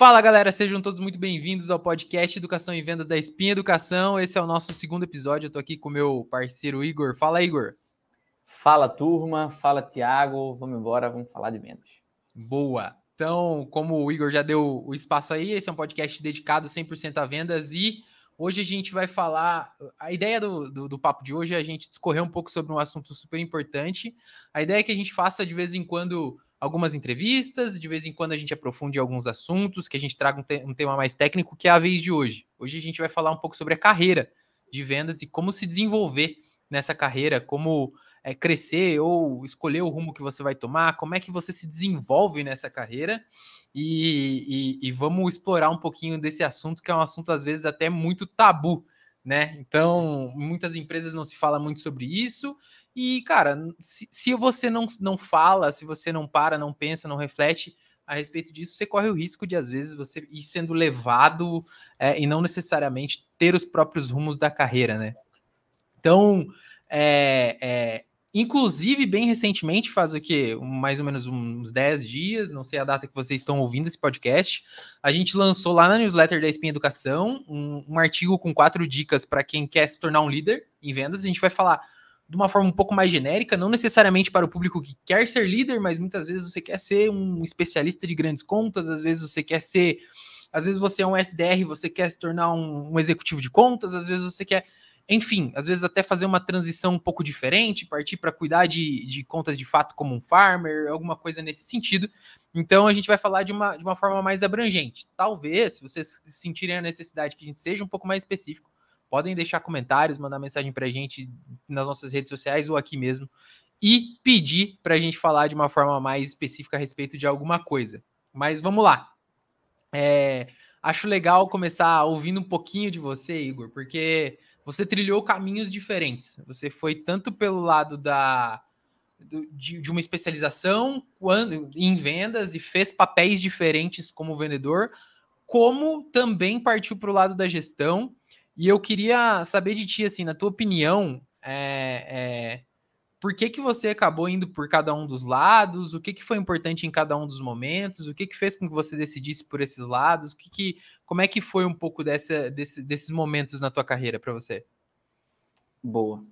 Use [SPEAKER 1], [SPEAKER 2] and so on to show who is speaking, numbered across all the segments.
[SPEAKER 1] Fala galera, sejam todos muito bem-vindos ao podcast Educação e Vendas da Espinha Educação. Esse é o nosso segundo episódio. Eu tô aqui com meu parceiro Igor. Fala, Igor.
[SPEAKER 2] Fala, turma. Fala, Tiago. Vamos embora, vamos falar de vendas.
[SPEAKER 1] Boa. Então, como o Igor já deu o espaço aí, esse é um podcast dedicado 100% a vendas e hoje a gente vai falar. A ideia do, do, do, papo de hoje é a gente discorrer um pouco sobre um assunto super importante. A ideia é que a gente faça de vez em quando algumas entrevistas, de vez em quando a gente aprofunde alguns assuntos, que a gente traga um, te um, tema mais técnico, que é a vez de hoje. Hoje a gente vai falar um pouco sobre a carreira de vendas e como se desenvolver nessa carreira, como é, crescer ou escolher o rumo que você vai tomar, como é que você se desenvolve nessa carreira. E, e, e vamos explorar um pouquinho desse assunto, que é um assunto às vezes até muito tabu né? Então, muitas empresas não se fala muito sobre isso. E, cara, se, se, você não, não fala, se você não para, não pensa, não reflete a respeito disso, você corre o risco de, às vezes, você ir sendo levado é, e não necessariamente ter os próprios rumos da carreira, né? Então, é, é, Inclusive, bem recentemente, faz o quê? Mais ou menos uns 10 dias, não sei a data que vocês estão ouvindo esse podcast, a gente lançou lá na newsletter da Espinha Educação um, um artigo com quatro dicas para quem quer se tornar um líder em vendas. A gente vai falar de uma forma um pouco mais genérica, não necessariamente para o público que quer ser líder, mas muitas vezes você quer ser um especialista de grandes contas, às vezes você quer ser. Às vezes você é um SDR, você quer se tornar um, um executivo de contas, às vezes você quer enfim, às vezes até fazer uma transição um pouco diferente, partir para cuidar de, de contas de fato como um farmer, alguma coisa nesse sentido. Então a gente vai falar de uma, de uma forma mais abrangente. Talvez, se vocês sentirem a necessidade que a gente seja um pouco mais específico, podem deixar comentários, mandar mensagem para a gente nas nossas redes sociais ou aqui mesmo e pedir para a gente falar de uma forma mais específica a respeito de alguma coisa. Mas vamos lá. É, acho legal começar ouvindo um pouquinho de você, Igor, porque você trilhou caminhos diferentes. Você foi tanto pelo lado da de, de uma especialização quando, em vendas e fez papéis diferentes como vendedor, como também partiu para o lado da gestão. E eu queria saber de ti, assim, na tua opinião, é, é, por que, que você acabou indo por cada um dos lados? O que, que foi importante em cada um dos momentos? O que, que fez com que você decidisse por esses lados? O que, que como é que foi um pouco dessa, desse, desses momentos na tua carreira para você?
[SPEAKER 2] Boa.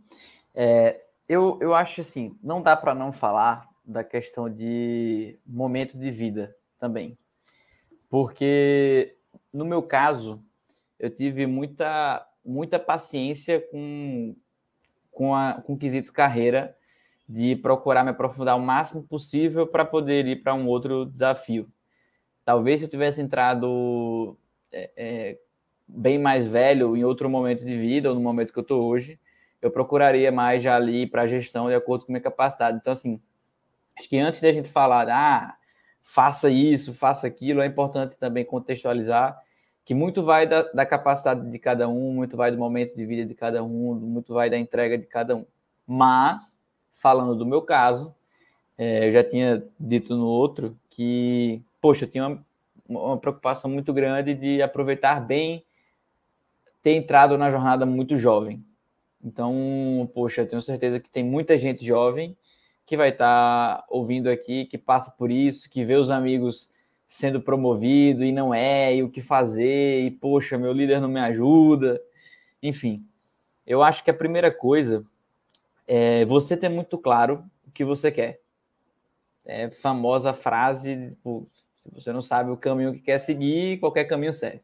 [SPEAKER 2] É, eu, eu acho assim, não dá para não falar da questão de momento de vida também. Porque no meu caso, eu tive muita, muita paciência com, com, a, com o quesito carreira de procurar me aprofundar o máximo possível para poder ir para um outro desafio. Talvez se eu tivesse entrado é, é, bem mais velho em outro momento de vida, ou no momento que eu estou hoje, eu procuraria mais já ali para a gestão de acordo com a minha capacidade. Então, assim, acho que antes da gente falar, ah, faça isso, faça aquilo, é importante também contextualizar que muito vai da, da capacidade de cada um, muito vai do momento de vida de cada um, muito vai da entrega de cada um. Mas falando do meu caso, é, eu já tinha dito no outro que, poxa, eu tinha uma, uma preocupação muito grande de aproveitar bem ter entrado na jornada muito jovem. Então, poxa, eu tenho certeza que tem muita gente jovem que vai estar tá ouvindo aqui, que passa por isso, que vê os amigos sendo promovido e não é, e o que fazer, e poxa, meu líder não me ajuda. Enfim, eu acho que a primeira coisa é você ter muito claro o que você quer. É famosa frase, tipo, se você não sabe o caminho que quer seguir, qualquer caminho serve.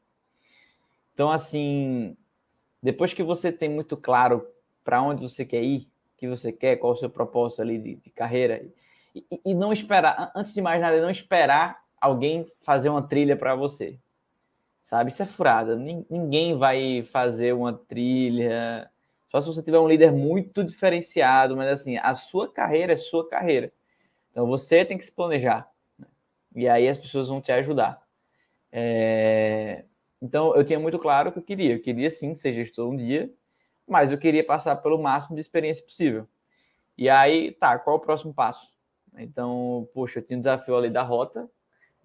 [SPEAKER 2] Então, assim, depois que você tem muito claro para onde você quer ir, o que você quer, qual o seu propósito ali de, de carreira, e, e, não esperar, antes de mais nada, não esperar alguém fazer uma trilha para você. Sabe? Isso é furada. Ninguém vai fazer uma trilha só se você tiver um líder muito diferenciado, mas assim, a sua carreira é sua carreira. Então você tem que se planejar. Né? E aí as pessoas vão te ajudar. É... Então eu tinha muito claro o que eu queria. Eu queria sim ser gestor um dia, mas eu queria passar pelo máximo de experiência possível. E aí, tá, qual é o próximo passo? Então, poxa, eu tinha um desafio ali da rota,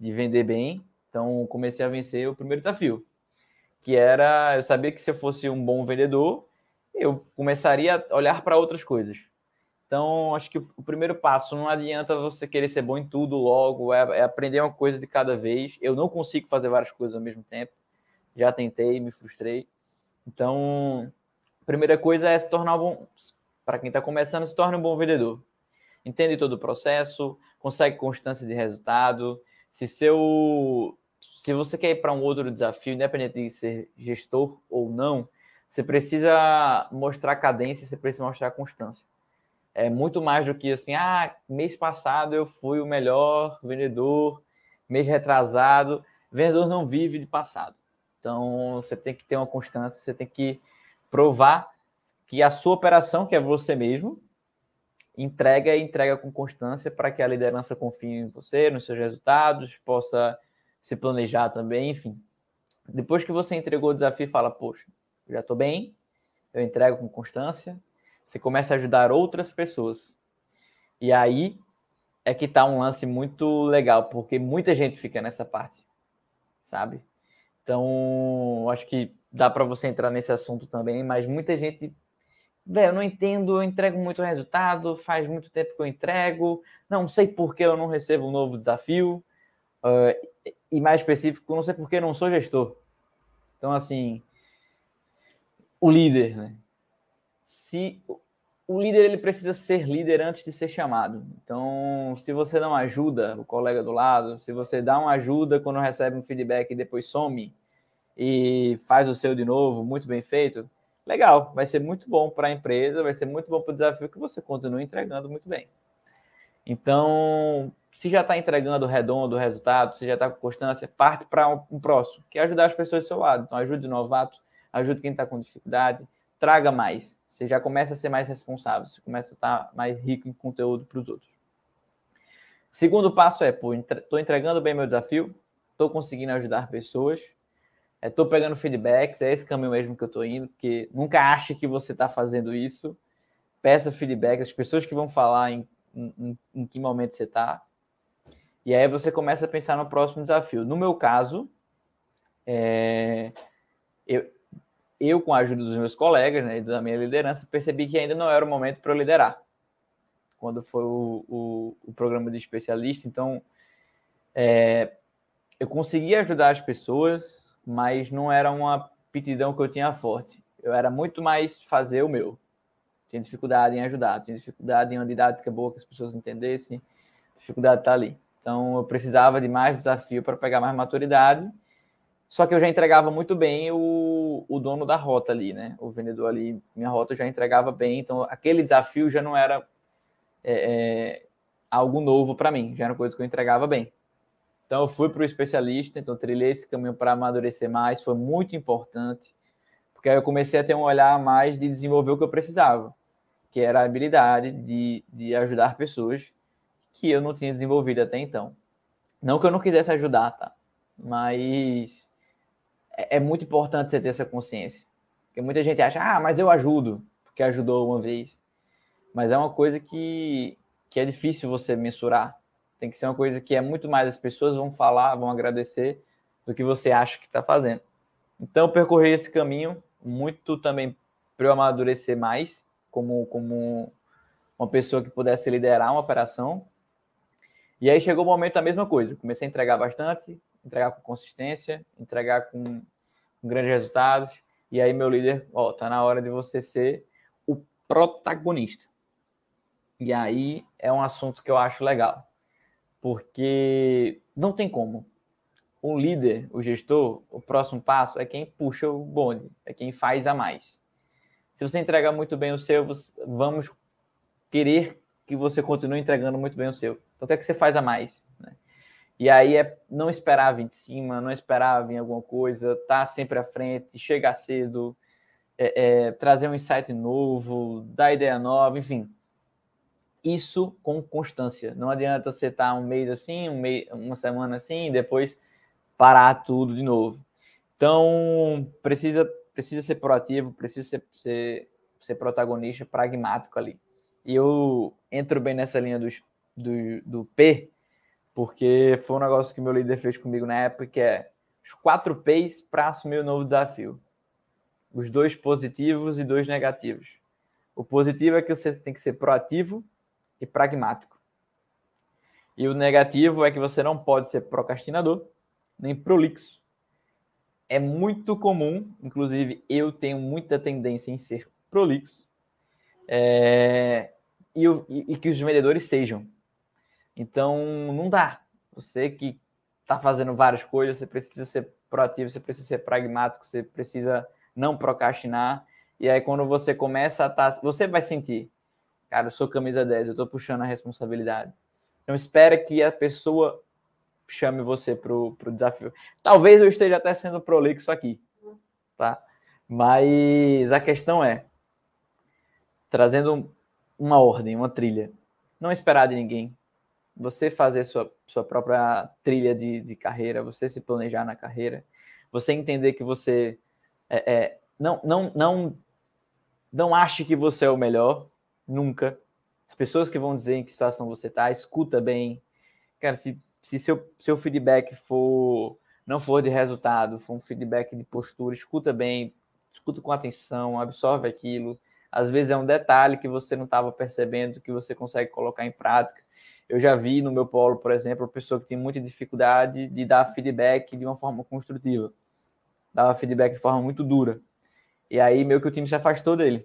[SPEAKER 2] de vender bem. Então, comecei a vencer o primeiro desafio, que era, eu sabia que se eu fosse um bom vendedor, eu começaria a olhar para outras coisas. Então, acho que o primeiro passo não adianta você querer ser bom em tudo logo, é, é, aprender uma coisa de cada vez. Eu não consigo fazer várias coisas ao mesmo tempo. Já tentei, me frustrei. Então, a primeira coisa é se tornar um bom. Para quem está começando, se torne um bom vendedor. Entende todo o processo, consegue constância de resultado. Se seu se você quer ir para um outro desafio, independente de ser gestor ou não, você precisa mostrar cadência, você precisa mostrar constância é muito mais do que assim, ah, mês passado eu fui o melhor vendedor, mês retrasado. Vendedor não vive de passado. Então você tem que ter uma constância, você tem que provar que a sua operação, que é você mesmo, entrega e entrega com constância para que a liderança confie em você, nos seus resultados, possa se planejar também, enfim. Depois que você entregou o desafio, fala, poxa, já estou bem, eu entrego com constância, você começa a ajudar outras pessoas. E aí é que tá um lance muito legal, porque muita gente fica nessa parte, sabe? Então, acho que dá para você entrar nesse assunto também, mas muita gente, velho, eu não entendo, eu entrego muito resultado, faz muito tempo que eu entrego, não sei por que eu não recebo um novo desafio, uh, e mais específico, não sei por que eu não sou gestor. Então, assim, o líder, né? se o líder ele precisa ser líder antes de ser chamado. Então, se você não ajuda o colega do lado, se você dá uma ajuda quando recebe um feedback e depois some e faz o seu de novo, muito bem feito, legal, vai ser muito bom para a empresa, vai ser muito bom para o desafio que você continue entregando muito bem. Então, se já está entregando redondo o resultado, se já está com constância, parte para um próximo, que é ajudar as pessoas do seu lado. Então, ajude o novato, ajude quem está com dificuldade, traga mais. Você já começa a ser mais responsável, você começa a estar mais rico em conteúdo para os outros. Segundo passo é, estou entregando bem meu desafio, estou conseguindo ajudar pessoas, estou é, pegando feedbacks, é esse caminho mesmo que eu estou indo, porque nunca ache que você está fazendo isso. Peça feedback, as pessoas que vão falar em, em, em que momento você está. E aí você começa a pensar no próximo desafio. No meu caso, é, eu, eu, com a ajuda dos meus colegas né, e da minha liderança, percebi que ainda não era o momento para eu liderar. Quando foi o, o, o programa de especialista, então é, eu conseguia ajudar as pessoas, mas não era uma pitidão que eu tinha forte. Eu era muito mais fazer o meu. Tinha dificuldade em ajudar, tinha dificuldade em uma didática boa que as pessoas entendessem, dificuldade de estar ali. Então eu precisava de mais desafio para pegar mais maturidade só que eu já entregava muito bem o, o dono da rota ali, né? O vendedor ali, minha rota já entregava bem, então aquele desafio já não era é, é, algo novo para mim, já era coisa que eu entregava bem. Então eu fui para o especialista, então trilhei esse caminho para amadurecer mais, foi muito importante, porque aí eu comecei a ter um olhar mais de desenvolver o que eu precisava, que era a habilidade de, de ajudar pessoas que eu não tinha desenvolvido até então. Não que eu não quisesse ajudar, tá? Mas é, é muito importante você ter essa consciência. Porque muita gente acha, ah, mas eu ajudo, porque ajudou uma vez. Mas é uma coisa que, que é difícil você mensurar. Tem que ser uma coisa que é muito mais as pessoas vão falar, vão agradecer do que você acha que está fazendo. Então, percorrer esse caminho muito também para eu amadurecer mais como, como uma pessoa que pudesse liderar uma operação. E aí chegou o momento da mesma coisa. Comecei a entregar bastante, entregar com consistência, entregar com, grandes resultados. E aí, meu líder, ó, tá na hora de você ser o protagonista. E aí é um assunto que eu acho legal, porque não tem como. O líder, o gestor, o próximo passo é quem puxa o bonde, é quem faz a mais. Se você entrega muito bem o seu, vamos querer que você continue entregando muito bem o seu. Então, o que é que você faz a mais? Né? E aí é não vir de cima, não esperar vir alguma coisa, tá sempre à frente, chegar cedo, é, é, trazer um insight novo, dar ideia nova, enfim. Isso com constância. Não adianta você estar tá um mês assim, um mês, uma semana assim, e depois parar tudo de novo. Então, precisa, precisa ser proativo, precisa ser, ser, ser protagonista, pragmático ali. E eu entro bem nessa linha do, do, do P, porque foi um negócio que meu líder fez comigo na época, que é os quatro P's para assumir o novo desafio. Os dois positivos e dois negativos. O positivo é que você tem que ser proativo e pragmático. E o negativo é que você não pode ser procrastinador nem prolixo. É muito comum, inclusive eu tenho muita tendência em ser prolixo, é, e, e, e que os vendedores sejam. Então, não dá. Você que está fazendo várias coisas, você precisa ser proativo, você precisa ser pragmático, você precisa não procrastinar. E aí, quando você começa a estar. Tá, você vai sentir, cara, eu sou camisa 10, eu estou puxando a responsabilidade. Então, espera que a pessoa chame você para o desafio. Talvez eu esteja até sendo prolixo aqui, tá? Mas a questão é, trazendo uma ordem, uma trilha, não esperar de ninguém, você fazer sua, sua própria trilha de, de carreira, você se planejar na carreira, você entender que você é, é, não, não, não, não ache que você é o melhor, nunca. As pessoas que vão dizer em que situação você está, escuta bem. Cara, se, se seu, seu feedback for não for de resultado, for um feedback de postura, escuta bem, escuta com atenção, absorve aquilo. Às vezes é um detalhe que você não estava percebendo, que você consegue colocar em prática. Eu já vi no meu polo, por exemplo, pessoa que tem muita dificuldade de dar feedback de uma forma construtiva. Dava feedback de forma muito dura. E aí, meio que o time se afastou dele.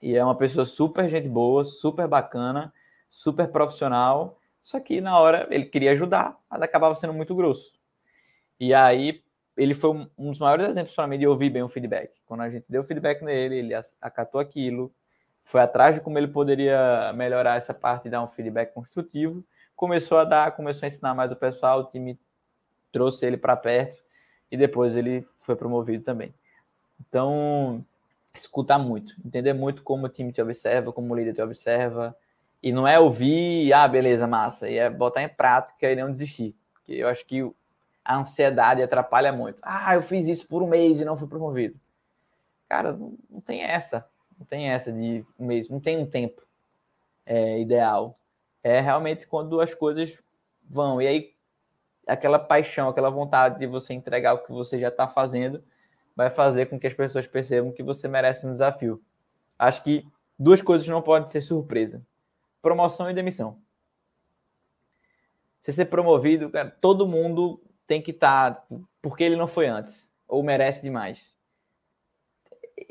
[SPEAKER 2] E é uma pessoa super gente boa, super bacana, super profissional. Só que na hora ele queria ajudar, mas acabava sendo muito grosso. E aí ele foi um dos maiores exemplos para mim de ouvir bem o feedback. Quando a gente deu feedback nele, ele acatou aquilo, foi atrás de como ele poderia melhorar essa parte e dar um feedback construtivo. Começou a dar, começou a ensinar mais o pessoal, o time trouxe ele para perto e depois ele foi promovido também. Então, escutar muito, entender muito como o time te observa, como o líder te observa. E não é ouvir, ah, beleza, massa, e é botar em prática e não desistir. Porque eu acho que a ansiedade atrapalha muito. Ah, eu fiz isso por um mês e não fui promovido. Cara, não tem essa. Não tem essa de mês, não tem um tempo é, ideal. É realmente quando as coisas vão. E aí, aquela paixão, aquela vontade de você entregar o que você já está fazendo, vai fazer com que as pessoas percebam que você merece um desafio. Acho que duas coisas não podem ser surpresa: promoção e demissão. Se ser promovido, cara, todo mundo tem que estar tá, porque ele não foi antes ou merece demais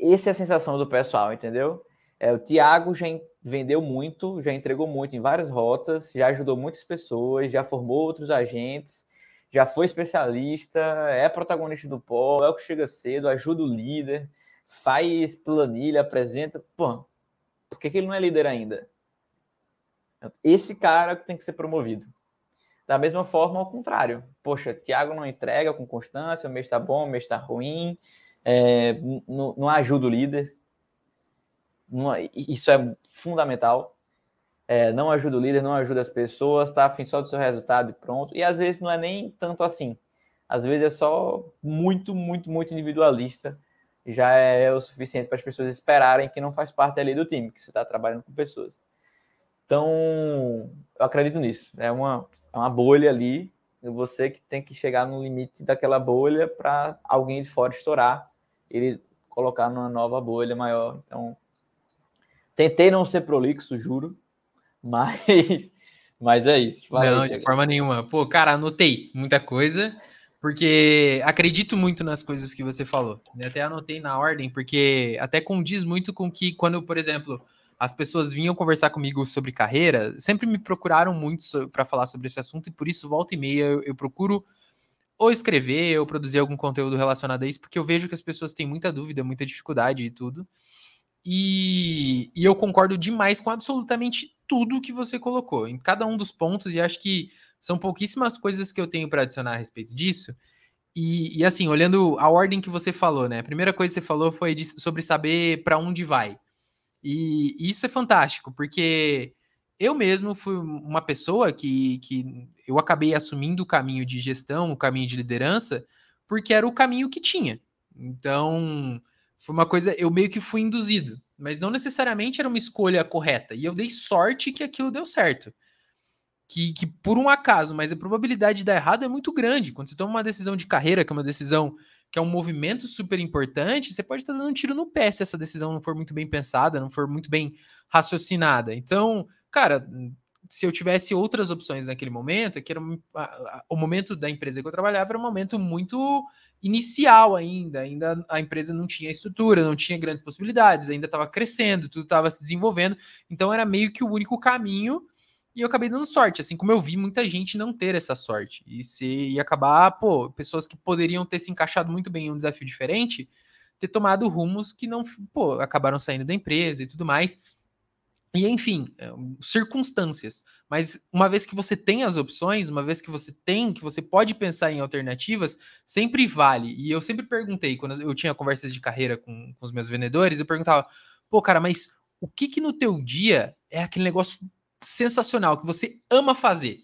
[SPEAKER 2] essa é a sensação do pessoal, entendeu? É, o Thiago já vendeu muito, já entregou muito em várias rotas, já ajudou muitas pessoas, já formou outros agentes, já foi especialista, é protagonista do polo, é o que chega cedo, ajuda o líder, faz planilha, apresenta. Pô, por que, que ele não é líder ainda? Esse cara tem que ser promovido. Da mesma forma, ao contrário. Poxa, Thiago não entrega com constância, o mês está bom, o mês está ruim, é, não, não, ajuda o líder. Não, isso é fundamental. É, não ajuda o líder, não ajuda as pessoas, tá afim só do seu resultado e pronto. E às vezes não é nem tanto assim. Às vezes é só muito, muito, muito individualista. Já é o suficiente para as pessoas esperarem que não faz parte ali do time, que você está trabalhando com pessoas. Então, eu acredito nisso. É uma, é uma bolha ali. Você que tem que chegar no limite daquela bolha para alguém de fora estourar ele colocar numa nova bolha maior. Então, tentei não ser prolixo, juro, mas, mas é isso.
[SPEAKER 1] não, de forma nenhuma. Pô, cara, anotei muita coisa, porque acredito muito nas coisas que você falou. Eu até anotei na ordem, porque até condiz muito com que quando, por exemplo, as pessoas vinham conversar comigo sobre carreira, sempre me procuraram muito para falar sobre esse assunto, e por isso, volta e meia, eu, eu procuro ou escrever ou produzir algum conteúdo relacionado a isso, porque eu vejo que as pessoas têm muita dúvida, muita dificuldade e tudo. E, e eu concordo demais com absolutamente tudo que você colocou, em cada um dos pontos, e acho que são pouquíssimas coisas que eu tenho para adicionar a respeito disso. E, e, assim, olhando a ordem que você falou, né? A primeira coisa que você falou foi de, sobre saber para onde vai. E, e isso é fantástico, porque eu mesmo fui uma pessoa que, que eu acabei assumindo o caminho de gestão, o caminho de liderança, porque era o caminho que tinha. Então, foi uma coisa, eu meio que fui induzido, mas não necessariamente era uma escolha correta. E eu dei sorte que aquilo deu certo. Que, que por um acaso, mas a probabilidade de dar errado é muito grande. Quando você toma uma decisão de carreira, que é uma decisão que é um movimento super importante, você pode estar dando um tiro no pé se essa decisão não for muito bem pensada, não for muito bem raciocinada. Então, cara, se eu tivesse outras opções naquele momento, é que era o momento da empresa que eu trabalhava era um momento muito inicial ainda, ainda a empresa não tinha estrutura, não tinha grandes possibilidades, ainda estava crescendo, tudo estava se desenvolvendo, então era meio que o único caminho e eu acabei dando sorte, assim como eu vi muita gente não ter essa sorte e se e acabar, pô, pessoas que poderiam ter se encaixado muito bem em um desafio diferente, ter tomado rumos que não, pô, acabaram saindo da empresa e tudo mais. E enfim, é, circunstâncias. Mas uma vez que você tem as opções, uma vez que você tem, que você pode pensar em alternativas, sempre vale. E eu sempre perguntei, quando eu tinha conversas de carreira com, com os meus vendedores, eu perguntava, pô, cara, mas o que que no teu dia é aquele negócio sensacional que você ama fazer?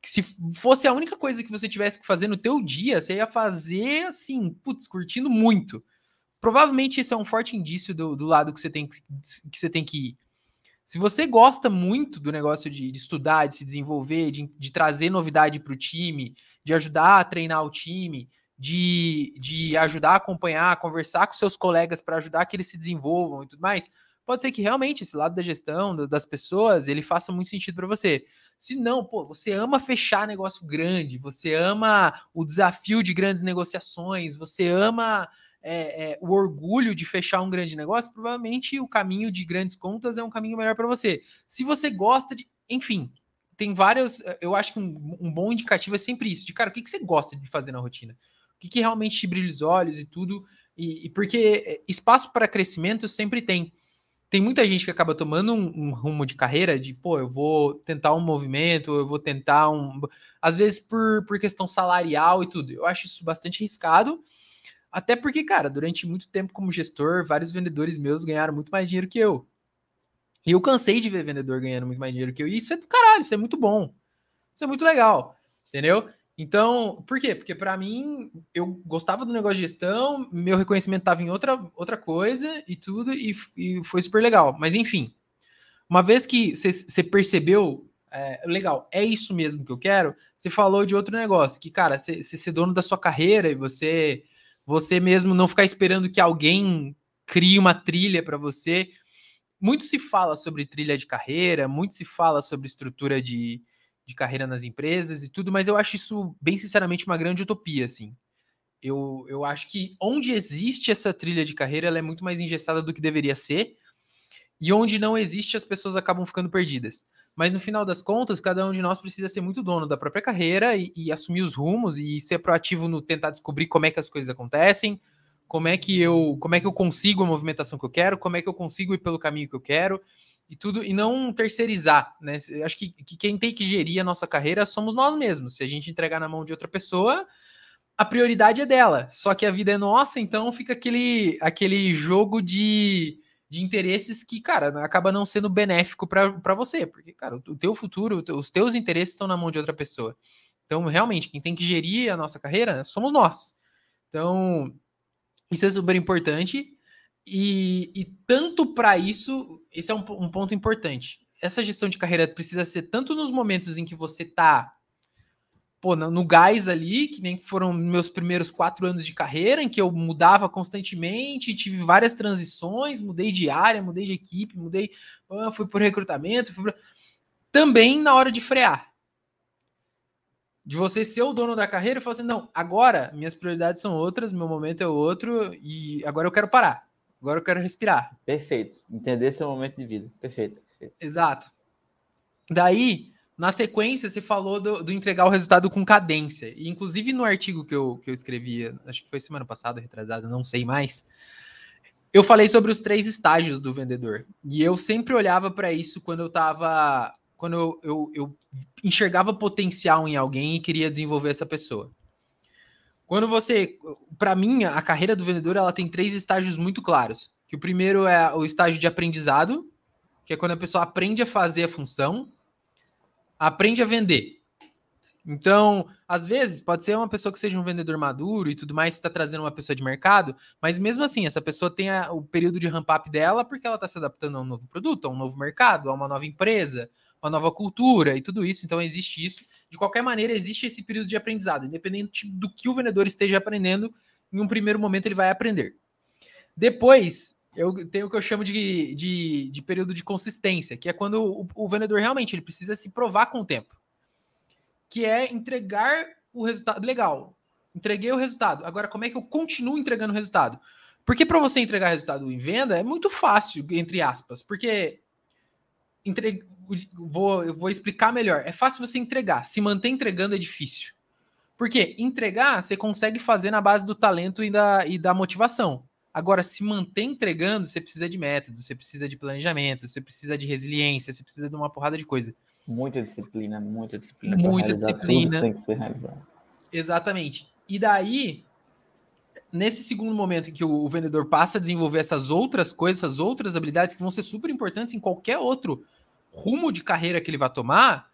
[SPEAKER 1] Que se fosse a única coisa que você tivesse que fazer no teu dia, você ia fazer assim, putz, curtindo muito. Provavelmente esse é um forte indício do, do lado que você tem que, que você tem que ir se você gosta muito do negócio de, de estudar, de se desenvolver, de, de trazer novidade para o time, de ajudar a treinar o time, de, de ajudar a acompanhar, conversar com seus colegas para ajudar que eles se desenvolvam e tudo mais, pode ser que realmente esse lado da gestão, das pessoas, ele faça muito sentido para você. Se não, pô, você ama fechar negócio grande, você ama o desafio de grandes negociações, você ama é, é, o orgulho de fechar um grande negócio, provavelmente o caminho de grandes contas é um caminho melhor para você. Se você gosta de. Enfim, tem vários. Eu acho que um, um, bom indicativo é sempre isso: de cara, o que, que você gosta de fazer na rotina? O que, que realmente te brilha os olhos e tudo. E, e porque espaço para crescimento sempre tem. Tem muita gente que acaba tomando um, um, rumo de carreira de, pô, eu vou tentar um movimento, eu vou tentar um. Às vezes por, por questão salarial e tudo. Eu acho isso bastante arriscado. Até porque, cara, durante muito tempo como gestor, vários vendedores meus ganharam muito mais dinheiro que eu. E eu cansei de ver vendedor ganhando muito mais dinheiro que eu. E isso é do caralho, isso é muito bom. Isso é muito legal, entendeu? Então, por quê? Porque para mim, eu gostava do negócio de gestão, meu reconhecimento estava em outra, outra coisa e tudo, e, e foi super legal. Mas enfim, uma vez que você percebeu, é, legal, é isso mesmo que eu quero, você falou de outro negócio, que, cara, você ser dono da sua carreira e você você mesmo não ficar esperando que alguém crie uma trilha para você. Muito se fala sobre trilha de carreira, muito se fala sobre estrutura de, de carreira nas empresas e tudo, mas eu acho isso, bem sinceramente, uma grande utopia, assim. Eu, eu acho que onde existe essa trilha de carreira, ela é muito mais engessada do que deveria ser, e onde não existe, as pessoas acabam ficando perdidas. Mas no final das contas, cada um de nós precisa ser muito dono da própria carreira e, e, assumir os rumos e ser proativo no tentar descobrir como é que as coisas acontecem, como é que eu, como é que eu consigo a movimentação que eu quero, como é que eu consigo ir pelo caminho que eu quero e tudo, e não terceirizar, né? Acho que, que quem tem que gerir a nossa carreira somos nós mesmos. Se a gente entregar na mão de outra pessoa, a prioridade é dela. Só que a vida é nossa, então fica aquele, aquele jogo de de interesses que, cara, acaba não sendo benéfico para você, porque, cara, o teu futuro, os teus interesses estão na mão de outra pessoa. Então, realmente, quem tem que gerir a nossa carreira somos nós. Então, isso é super importante. E, e tanto para isso, esse é um, um ponto importante. Essa gestão de carreira precisa ser tanto nos momentos em que você está pô, no, gás ali, que nem foram meus primeiros quatro anos de carreira, em que eu mudava constantemente, tive várias transições, mudei de área, mudei de equipe, mudei, fui por recrutamento, fui por... também na hora de frear. De você ser o dono da carreira e falar assim, não, agora minhas prioridades são outras, meu momento é outro, e agora eu quero parar. Agora eu quero respirar.
[SPEAKER 2] Perfeito. Entender seu momento de vida. Perfeito. Perfeito.
[SPEAKER 1] Exato. Daí, na sequência, você falou do, do, entregar o resultado com cadência. E, inclusive, no artigo que eu, que eu escrevi, acho que foi semana passada, retrasada, não sei mais, eu falei sobre os três estágios do vendedor. E eu sempre olhava para isso quando eu estava. Quando eu, eu, eu enxergava potencial em alguém e queria desenvolver essa pessoa. Quando você. Para mim, a carreira do vendedor ela tem três estágios muito claros. Que o primeiro é o estágio de aprendizado, que é quando a pessoa aprende a fazer a função aprende a vender. Então, às vezes, pode ser uma pessoa que seja um vendedor maduro e tudo mais, está trazendo uma pessoa de mercado, mas mesmo assim, essa pessoa tem a, o período de ramp-up dela porque ela está se adaptando a um novo produto, a um novo mercado, a uma nova empresa, uma nova cultura e tudo isso. Então, existe isso. De qualquer maneira, existe esse período de aprendizado, independente do que o vendedor esteja aprendendo, em um primeiro momento ele vai aprender. Depois, eu tenho o que eu chamo de, de, de período de consistência, que é quando o, o, vendedor realmente ele precisa se provar com o tempo. Que é entregar o resultado. Legal, entreguei o resultado. Agora, como é que eu continuo entregando o resultado? Porque para você entregar resultado em venda é muito fácil, entre aspas, porque entre... vou, eu vou explicar melhor. É fácil você entregar, se manter entregando é difícil. Porque entregar você consegue fazer na base do talento e da, e da motivação. Agora, se manter entregando, você precisa de método, você precisa de planejamento, você precisa de resiliência, você precisa de uma porrada de coisa.
[SPEAKER 2] Muita disciplina, muita disciplina.
[SPEAKER 1] Muita disciplina. Tem que ser realizado. Exatamente. E daí, nesse segundo momento em que o, vendedor passa a desenvolver essas outras coisas, essas outras habilidades que vão ser super importantes em qualquer outro rumo de carreira que ele vai tomar,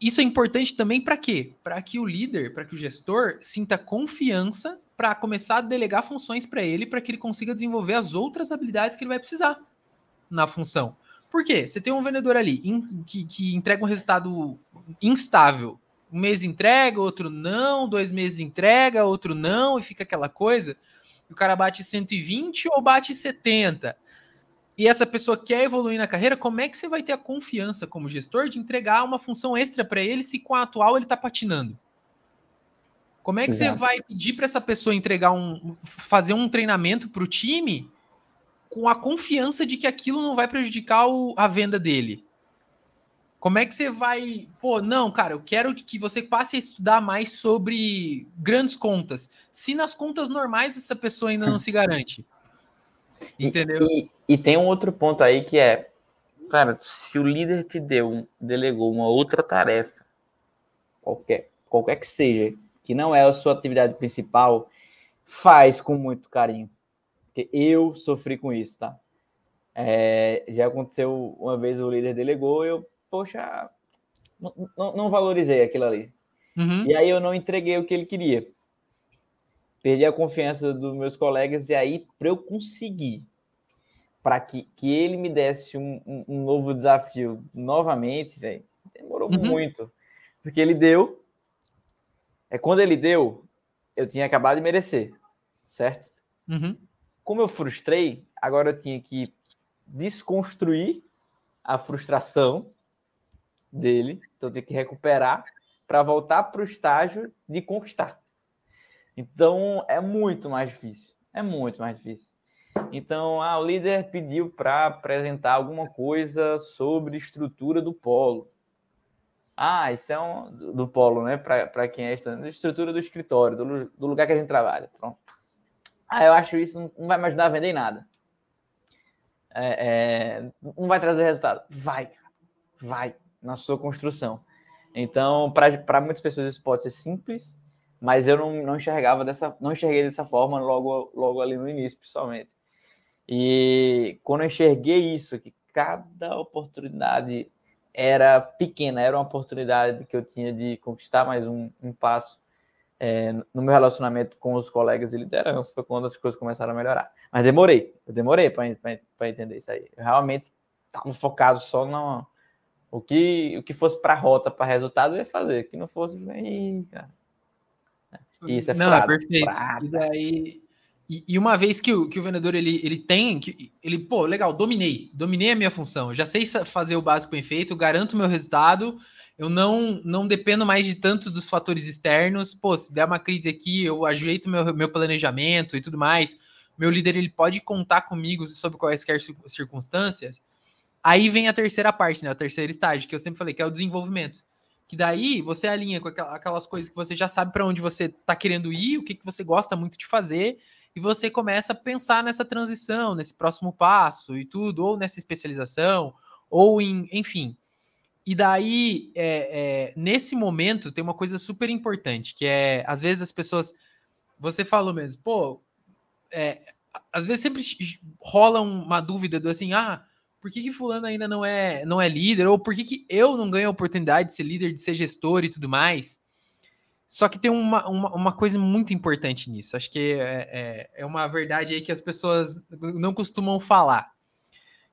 [SPEAKER 1] isso é importante também para quê? Para que o líder, para que o gestor sinta confiança para começar a delegar funções para ele, para que ele consiga desenvolver as outras habilidades que ele vai precisar na função. Por quê? Você tem um vendedor ali que, que entrega um resultado instável, um mês entrega, outro não, dois meses entrega, outro não, e fica aquela coisa. O cara bate 120 ou bate 70. E essa pessoa quer evoluir na carreira, como é que você vai ter a confiança como gestor de entregar uma função extra para ele se com a atual ele está patinando? Como é que Exato. você vai pedir para essa pessoa entregar um, fazer um treinamento para o time com a confiança de que aquilo não vai prejudicar o, a venda dele? Como é que você vai. Pô, não, cara, eu quero que você passe a estudar mais sobre grandes contas. Se nas contas normais essa pessoa ainda não se garante. Entendeu?
[SPEAKER 2] E, e, e tem um outro ponto aí que é, cara, se o líder te deu, delegou uma outra tarefa, qualquer, qualquer que seja, que não é a sua atividade principal, faz com muito carinho. Porque eu sofri com isso, tá? É, já aconteceu uma vez o líder delegou, eu poxa, não, não, valorizei aquilo ali. Uhum. E aí eu não entreguei o que ele queria. Perdi a confiança dos meus colegas, e aí, para eu conseguir, para que, que ele me desse um, um, um novo desafio novamente, véio, demorou uhum. muito. Porque ele deu. É quando ele deu, eu tinha acabado de merecer, certo? Uhum. Como eu frustrei, agora eu tinha que desconstruir a frustração dele, então tem que recuperar para voltar para o estágio de conquistar. Então é muito mais difícil, é muito mais difícil. Então, ah, o líder pediu para apresentar alguma coisa sobre estrutura do polo. Ah, isso é um do polo, né? Para quem é estudante, estrutura do escritório, do, do, lugar que a gente trabalha. Pronto. Ah, eu acho isso não vai me ajudar a vender nada. É, é, não vai trazer resultado. Vai, vai na sua construção. Então, para muitas pessoas isso pode ser simples, mas eu não, não enxergava dessa, não enxerguei dessa forma logo, logo ali no início, pessoalmente. E quando eu enxerguei isso, que cada oportunidade era pequena, era uma oportunidade que eu tinha de conquistar mais um, um passo é, no meu relacionamento com os colegas de liderança, foi quando as coisas começaram a melhorar. Mas demorei, eu demorei para entender isso aí. Eu realmente estava focado só na, o que, o que fosse para rota, para resultado, ia fazer. O que não fosse, vem, cara.
[SPEAKER 1] Isso é Não, é perfeito. E daí. E, e, uma vez que o, que o vendedor ele, ele tem, que ele, pô, legal, dominei, dominei a minha função, já sei fazer o básico bem feito, garanto o meu resultado, eu não não dependo mais de tanto dos fatores externos, pô, se der uma crise aqui, eu ajeito meu, meu planejamento e tudo mais, meu líder ele pode contar comigo sobre quaisquer circunstâncias, Aí vem a terceira parte, né? O terceiro estágio, que eu sempre falei, que é o desenvolvimento. Que daí você alinha com aquelas coisas que você já sabe para onde você está querendo ir, o que, que você gosta muito de fazer, e você começa a pensar nessa transição, nesse próximo passo e tudo, ou nessa especialização, ou em, enfim. E daí, é, é, nesse momento, tem uma coisa super importante, que é, às vezes as pessoas, você falou mesmo, pô, é, às vezes sempre rola uma dúvida do assim, ah, por que, que fulano ainda não é, não é líder? Ou por que, que eu não ganho a oportunidade de ser líder, de ser gestor e tudo mais? Só que tem uma, uma, uma coisa muito importante nisso. Acho que é, é, é uma verdade aí que as pessoas não costumam falar.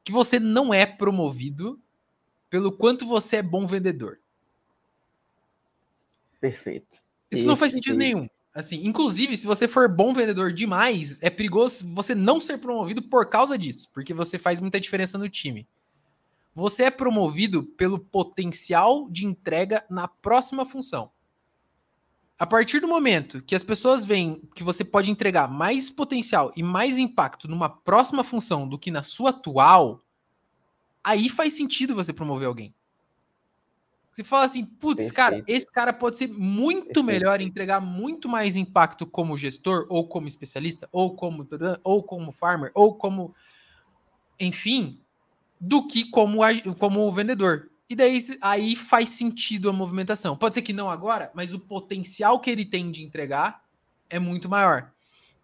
[SPEAKER 1] Que você não é promovido pelo quanto você é bom vendedor.
[SPEAKER 2] Perfeito.
[SPEAKER 1] Isso não faz sentido nenhum. Assim, inclusive, se você for bom vendedor demais, é perigoso você não ser promovido por causa disso, porque você faz muita diferença no time. Você é promovido pelo potencial de entrega na próxima função. A partir do momento que as pessoas veem que você pode entregar mais potencial e mais impacto numa próxima função do que na sua atual, aí faz sentido você promover alguém. Você fala assim, putz, cara, esse cara pode ser muito Perfeito. melhor e entregar muito mais impacto como gestor, ou como especialista, ou como ou como farmer, ou como enfim, do que como, como vendedor. E daí aí faz sentido a movimentação. Pode ser que não agora, mas o potencial que ele tem de entregar é muito maior.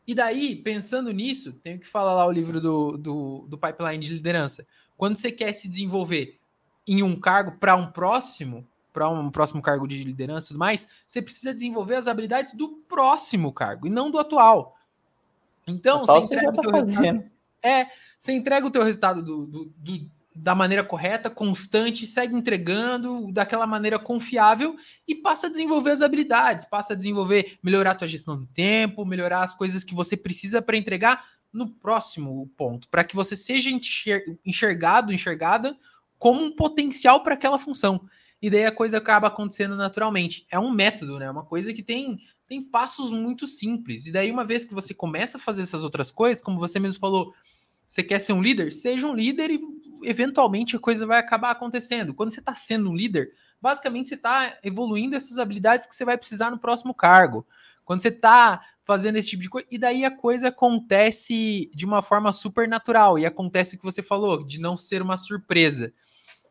[SPEAKER 1] E daí, pensando nisso, tenho que falar lá o livro do, do, do pipeline de liderança. Quando você quer se desenvolver em um cargo para um próximo, para um próximo cargo de liderança e tudo mais, você precisa desenvolver as habilidades do próximo cargo e não do atual. Então,
[SPEAKER 2] atual você entrega você o teu
[SPEAKER 1] tá É, você entrega o teu resultado do, do, do, da maneira correta, constante, segue entregando daquela maneira confiável e passa a desenvolver as habilidades, passa a desenvolver, melhorar a tua gestão do tempo, melhorar as coisas que você precisa para entregar no próximo ponto, para que você seja enxergado, enxergada como um potencial para aquela função. E daí a coisa acaba acontecendo naturalmente. É um método, né? Uma coisa que tem, tem passos muito simples. E daí, uma vez que você começa a fazer essas outras coisas, como você mesmo falou, você quer ser um líder? Seja um líder e eventualmente a coisa vai acabar acontecendo. Quando você está sendo um líder, basicamente você está evoluindo essas habilidades que você vai precisar no próximo cargo. Quando você está fazendo esse tipo de coisa, e daí a coisa acontece de uma forma super natural, e acontece o que você falou, de não ser uma surpresa.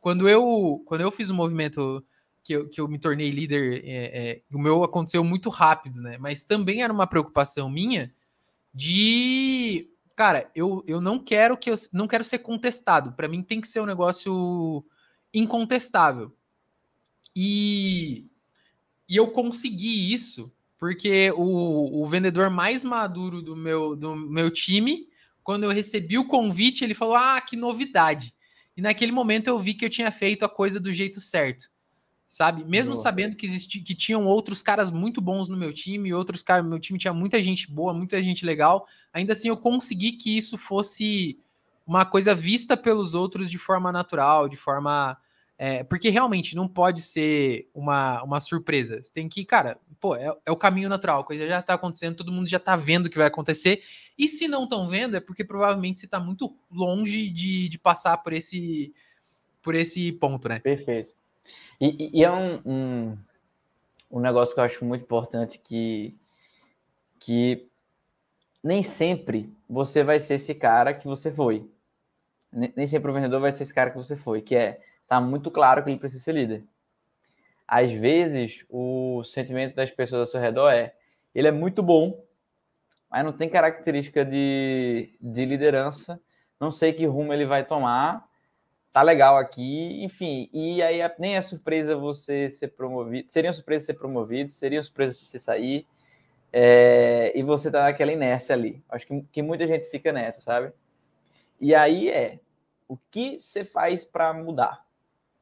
[SPEAKER 1] Quando eu, quando eu fiz o um movimento que eu, que eu me tornei líder, é, é, o meu aconteceu muito rápido, né? Mas também era uma preocupação minha de, cara, eu, eu não quero que eu não quero ser contestado. Para mim tem que ser um negócio incontestável. E, e eu consegui isso porque o, o vendedor mais maduro do meu, do meu time, quando eu recebi o convite, ele falou: Ah, que novidade. E naquele momento eu vi que eu tinha feito a coisa do jeito certo. Sabe? Mesmo boa. sabendo que, existi, que tinham outros caras muito bons no meu time, outros caras, meu time tinha muita gente boa, muita gente legal, ainda assim eu consegui que isso fosse uma coisa vista pelos outros de forma natural, de forma é, porque realmente não pode ser uma, uma surpresa. Você tem que, cara, pô, é, é, o caminho natural, a coisa já tá acontecendo, todo mundo já tá vendo o que vai acontecer. E se não estão vendo, é porque provavelmente você tá muito longe de, de passar por esse, por esse ponto, né?
[SPEAKER 2] Perfeito. E, e é um, um, um negócio que eu acho muito importante que, que nem sempre você vai ser esse cara que você foi. Nem, sempre o vendedor vai ser esse cara que você foi, que é tá muito claro que ele precisa ser líder. Às vezes, o sentimento das pessoas ao seu redor é: ele é muito bom, mas não tem característica de, de liderança, não sei que rumo ele vai tomar, tá legal aqui, enfim. E aí nem é surpresa você ser promovido, seria surpresa ser promovido, seria surpresa você sair, é, e você tá naquela inércia ali. Acho que, que muita gente fica nessa, sabe? E aí é: o que você faz para mudar?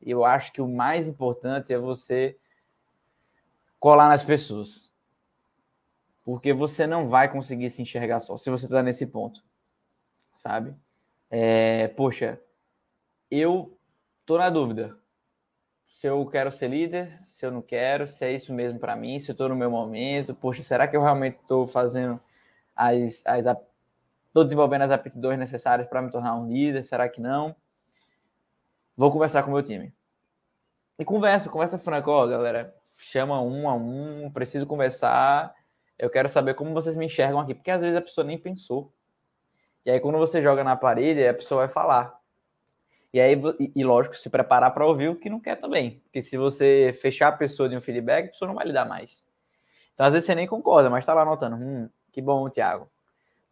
[SPEAKER 2] eu acho que o mais importante é você colar nas pessoas. Porque você não vai conseguir se enxergar só se você está nesse ponto. Sabe? É, poxa, eu tô na dúvida. Se eu quero ser líder, se eu não quero, se é isso mesmo para mim, se eu estou no meu momento. Poxa, será que eu realmente estou fazendo as. as Estou desenvolvendo as aptidões necessárias para me tornar um líder? Será que não? Vou conversar com o meu time. E conversa, conversa franco, ó, galera, chama um a um, preciso conversar, eu quero saber como vocês me enxergam aqui, porque às vezes a pessoa nem pensou. E aí quando você joga na parede, a pessoa vai falar. E aí, e, lógico, se preparar para ouvir o que não quer também. Porque se você fechar a pessoa de um feedback, a pessoa não vai lhe dar mais. Então, às vezes você nem concorda, mas tá lá anotando. Hum, que bom, Thiago.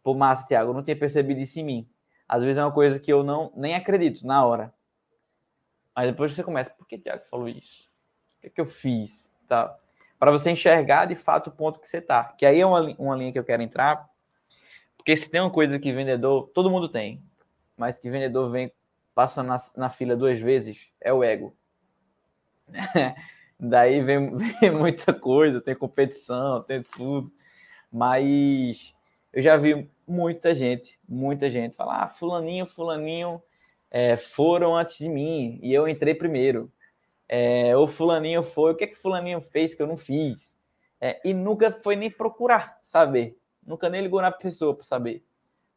[SPEAKER 2] Pô, massa, Thiago, eu não tinha percebido isso em mim. Às vezes é uma coisa que eu não nem acredito na hora. Aí depois você começa, por que o Thiago falou isso? O que, é que eu fiz? Tá. Para você enxergar de fato o ponto que você tá. Que aí é uma, uma linha que eu quero entrar. Porque se tem uma coisa que vendedor, todo mundo tem, mas que vendedor vem passando na, na fila duas vezes, é o ego. Daí vem, vem, muita coisa, tem competição, tem tudo. Mas eu já vi muita gente, muita gente falar: ah, Fulaninho, Fulaninho é, foram antes de mim e eu entrei primeiro. É, o Fulaninho foi, o que é que Fulaninho fez que eu não fiz? É, e nunca foi nem procurar saber, nunca nem ligou na pessoa para saber,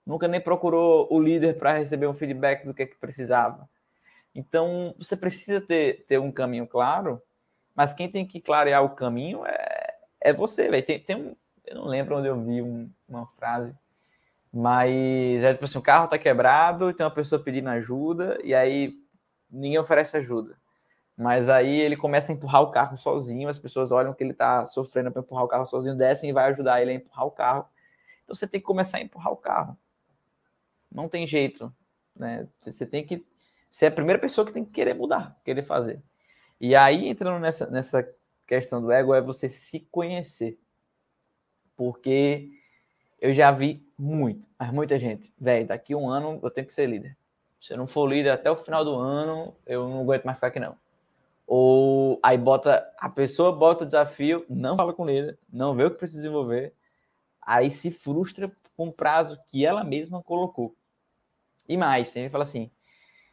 [SPEAKER 2] nunca nem procurou o líder para receber um feedback do que é que precisava. Então, você precisa ter, ter um caminho claro, mas quem tem que clarear o caminho é, é você, velho. Tem, tem um, eu não lembro onde eu vi um, uma frase, mas é tipo assim, o carro tá quebrado, tem uma pessoa pedindo ajuda, e aí ninguém oferece ajuda. Mas aí ele começa a empurrar o carro sozinho, as pessoas olham que ele tá sofrendo para empurrar o carro sozinho, descem e vai ajudar ele a empurrar o carro. Então você tem que começar a empurrar o carro. Não tem jeito, né? Você tem que ser a primeira pessoa que tem que querer mudar, querer fazer. E aí entrando nessa nessa questão do ego é você se conhecer. Porque eu já vi muito, mas muita gente, velho, daqui um ano eu tenho que ser líder. Se eu não for líder até o final do ano, eu não aguento mais ficar aqui não. Ou aí bota, a pessoa bota o desafio, não fala com líder, não vê o que precisa desenvolver, aí se frustra com o prazo que ela mesma colocou. E mais, sempre fala assim,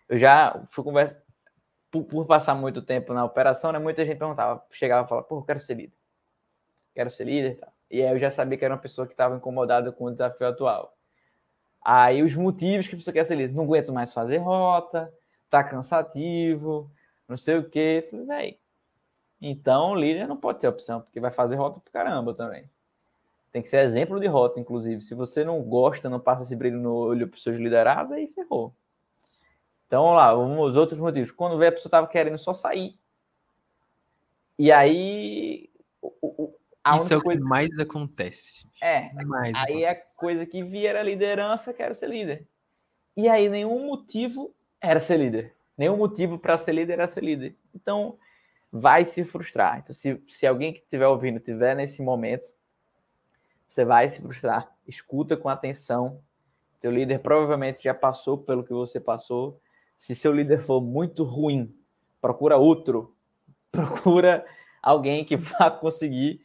[SPEAKER 2] eu já fui conversar, por, por, passar muito tempo na operação, né, muita gente perguntava, chegava e falava, pô, eu quero ser líder. Quero ser líder e tal. E aí eu já sabia que era uma pessoa que estava incomodada com o desafio atual. Aí os motivos que a pessoa quer ser líder, não aguento mais fazer rota, tá cansativo, não sei o quê. Falei, velho, então líder não pode ter opção, porque vai fazer rota pro caramba também. Tem que ser exemplo de rota, inclusive. Se você não gosta, não passa esse brilho no olho para os seus liderados, aí ferrou. Então, vamos lá, os outros motivos. Quando vê a pessoa estava querendo só sair. E aí,
[SPEAKER 1] isso é o coisa... que mais acontece.
[SPEAKER 2] É, mais aí acontece. a coisa que via era liderança, quero ser líder. E aí nenhum motivo era ser líder. Nenhum motivo para ser líder era ser líder. Então, vai se frustrar. Então, se, se alguém que estiver ouvindo estiver nesse momento, você vai se frustrar. Escuta com atenção. Teu líder provavelmente já passou pelo que você passou. Se seu líder for muito ruim, procura outro. Procura alguém que vá conseguir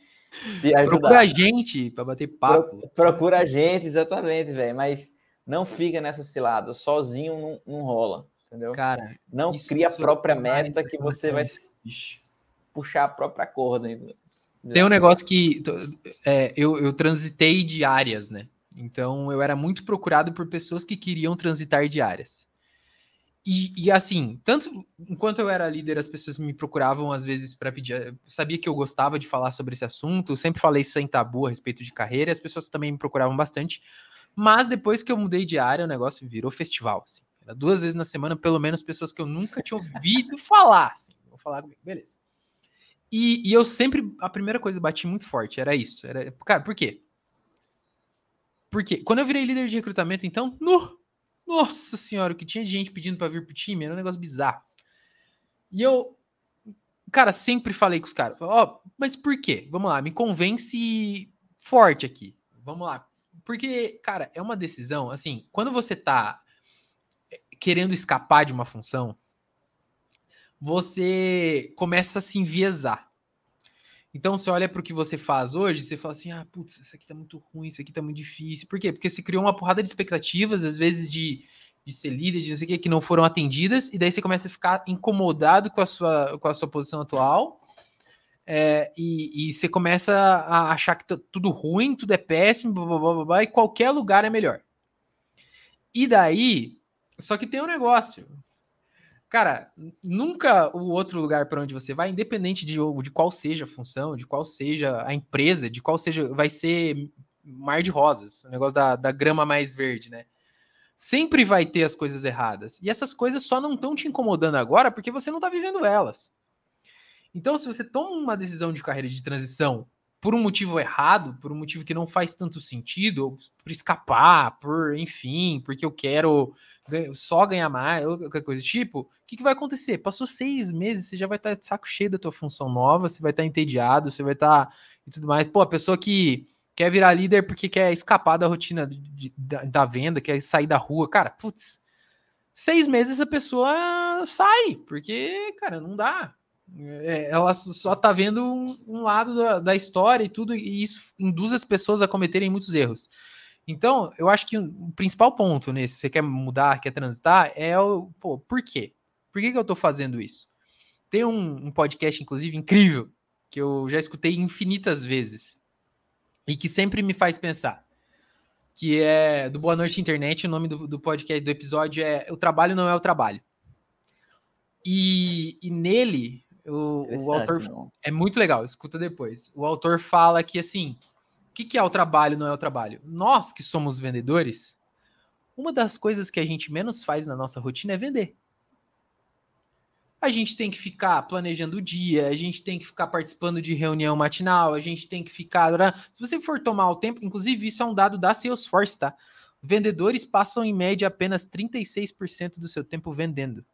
[SPEAKER 1] Procura a gente para bater papo.
[SPEAKER 2] Pro, procura a gente, exatamente, velho. Mas não fica nessa cilada. Sozinho não, não rola, entendeu?
[SPEAKER 1] Cara,
[SPEAKER 2] não cria a própria meta que você vai puxar a própria corda.
[SPEAKER 1] Tem um negócio que é, eu, eu transitei de áreas, né? Então eu era muito procurado por pessoas que queriam transitar de áreas. E, e, assim, tanto enquanto eu era líder, as pessoas me procuravam às vezes para pedir. Sabia que eu gostava de falar sobre esse assunto, sempre falei sem tabu a respeito de carreira, as pessoas também me procuravam bastante. Mas depois que eu mudei de área, o negócio virou festival. Assim. Era duas vezes na semana, pelo menos pessoas que eu nunca tinha ouvido falar. Assim. Vou falar comigo, beleza. E, e, eu sempre, a primeira coisa bati muito forte, era isso. Era, cara, por quê? Porque quando eu virei líder de recrutamento, então, no, nossa senhora, o que tinha de gente pedindo para vir pro time era um negócio bizarro. E eu, cara, sempre falei com os caras, ó, oh, mas por quê? Vamos lá, me convence forte aqui. Vamos lá. Porque, cara, é uma decisão, assim, quando você tá querendo escapar de uma função, você começa a se enviesar. Então você olha para o que você faz hoje, você fala assim: ah, putz, isso aqui tá muito ruim, isso aqui tá muito difícil. Por quê? Porque você criou uma porrada de expectativas, às vezes de, de ser líder, de não sei o que, que não foram atendidas, e daí você começa a ficar incomodado com a sua, com a sua posição atual. É, e, e, você começa a achar que tá tudo ruim, tudo é péssimo, blá, blá, blá, blá, e qualquer lugar é melhor. E daí, só que tem um negócio. Cara, nunca o outro lugar para onde você vai, independente de, de qual seja a função, de qual seja a empresa, de qual seja, vai ser mar de rosas, o negócio da, da grama mais verde, né? Sempre vai ter as coisas erradas. E essas coisas só não estão te incomodando agora porque você não está vivendo elas. Então, se você toma uma decisão de carreira de transição por um motivo errado, por um motivo que não faz tanto sentido, por escapar, por enfim, porque eu quero só ganhar mais, qualquer coisa do tipo, o que, que vai acontecer? Passou seis meses, você já vai estar tá de saco cheio da tua função nova, você vai estar tá entediado, você vai estar tá, e tudo mais. Pô, a pessoa que quer virar líder porque quer escapar da rotina de, da, da venda, quer sair da rua, cara, putz, seis meses a pessoa sai, porque, cara, não dá. É, ela só tá vendo um, um lado da, da, história e tudo, e isso induz as pessoas a cometerem muitos erros. Então, eu acho que o principal ponto nesse, você quer mudar, quer transitar, é o, pô, por quê? Por que, que eu tô fazendo isso? Tem um, um podcast, inclusive, incrível, que eu já escutei infinitas vezes, e que sempre me faz pensar, que é do Boa Noite Internet, o nome do, do podcast, do episódio é O Trabalho Não é o Trabalho. E, e nele, o, o autor não. é muito legal, escuta depois. O autor fala que assim, o que, que é o trabalho, não é o trabalho? Nós que somos vendedores, uma das coisas que a gente menos faz na nossa rotina é vender. A gente tem que ficar planejando o dia, a gente tem que ficar participando de reunião matinal, a gente tem que ficar. Se você for tomar o tempo, inclusive, isso é um dado da Salesforce, tá? Vendedores passam em média apenas 36% do seu tempo vendendo.